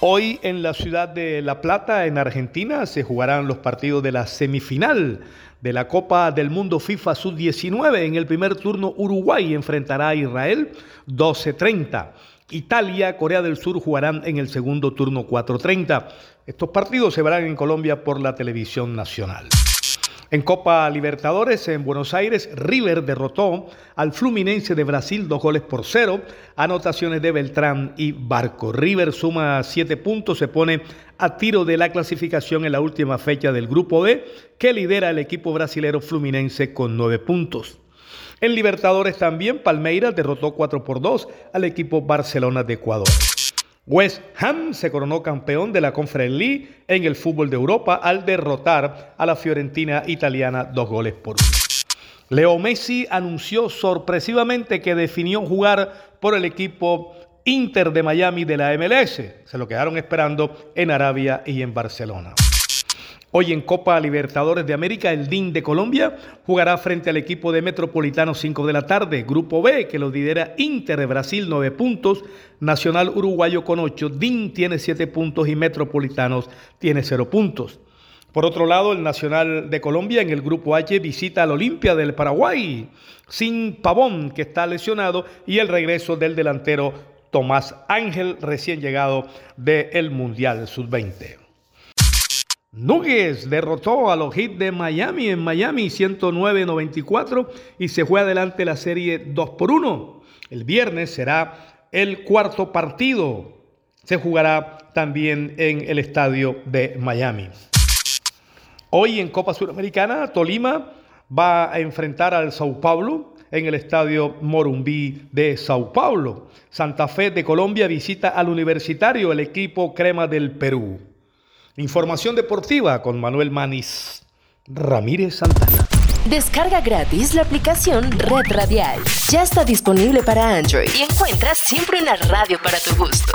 Hoy en la ciudad de La Plata, en Argentina, se jugarán los partidos de la semifinal de la Copa del Mundo FIFA Sub-19. En el primer turno, Uruguay enfrentará a Israel 12-30. Italia, Corea del Sur jugarán en el segundo turno 4.30. Estos partidos se verán en Colombia por la televisión nacional. En Copa Libertadores en Buenos Aires, River derrotó al Fluminense de Brasil dos goles por cero, anotaciones de Beltrán y Barco. River suma siete puntos, se pone a tiro de la clasificación en la última fecha del Grupo B, que lidera el equipo brasilero Fluminense con nueve puntos. En Libertadores también, Palmeiras derrotó 4 por 2 al equipo Barcelona de Ecuador. West Ham se coronó campeón de la Conference League en el fútbol de Europa al derrotar a la Fiorentina italiana dos goles por uno. Leo Messi anunció sorpresivamente que definió jugar por el equipo Inter de Miami de la MLS. Se lo quedaron esperando en Arabia y en Barcelona. Hoy en Copa Libertadores de América, el DIN de Colombia jugará frente al equipo de Metropolitano 5 de la tarde. Grupo B, que lo lidera Inter de Brasil, 9 puntos. Nacional Uruguayo con 8. DIN tiene 7 puntos y Metropolitanos tiene 0 puntos. Por otro lado, el Nacional de Colombia en el Grupo H visita al Olimpia del Paraguay, sin Pavón, que está lesionado, y el regreso del delantero Tomás Ángel, recién llegado del Mundial Sub-20. Nuggets derrotó a los Heat de Miami en Miami 109-94 y se fue adelante la serie 2 por 1. El viernes será el cuarto partido. Se jugará también en el estadio de Miami. Hoy en Copa Suramericana, Tolima va a enfrentar al Sao Paulo en el estadio Morumbí de Sao Paulo. Santa Fe de Colombia visita al Universitario, el equipo crema del Perú. Información deportiva con Manuel Manis Ramírez Santana. Descarga gratis la aplicación Red Radial. Ya está disponible para Android y encuentras siempre una radio para tu gusto.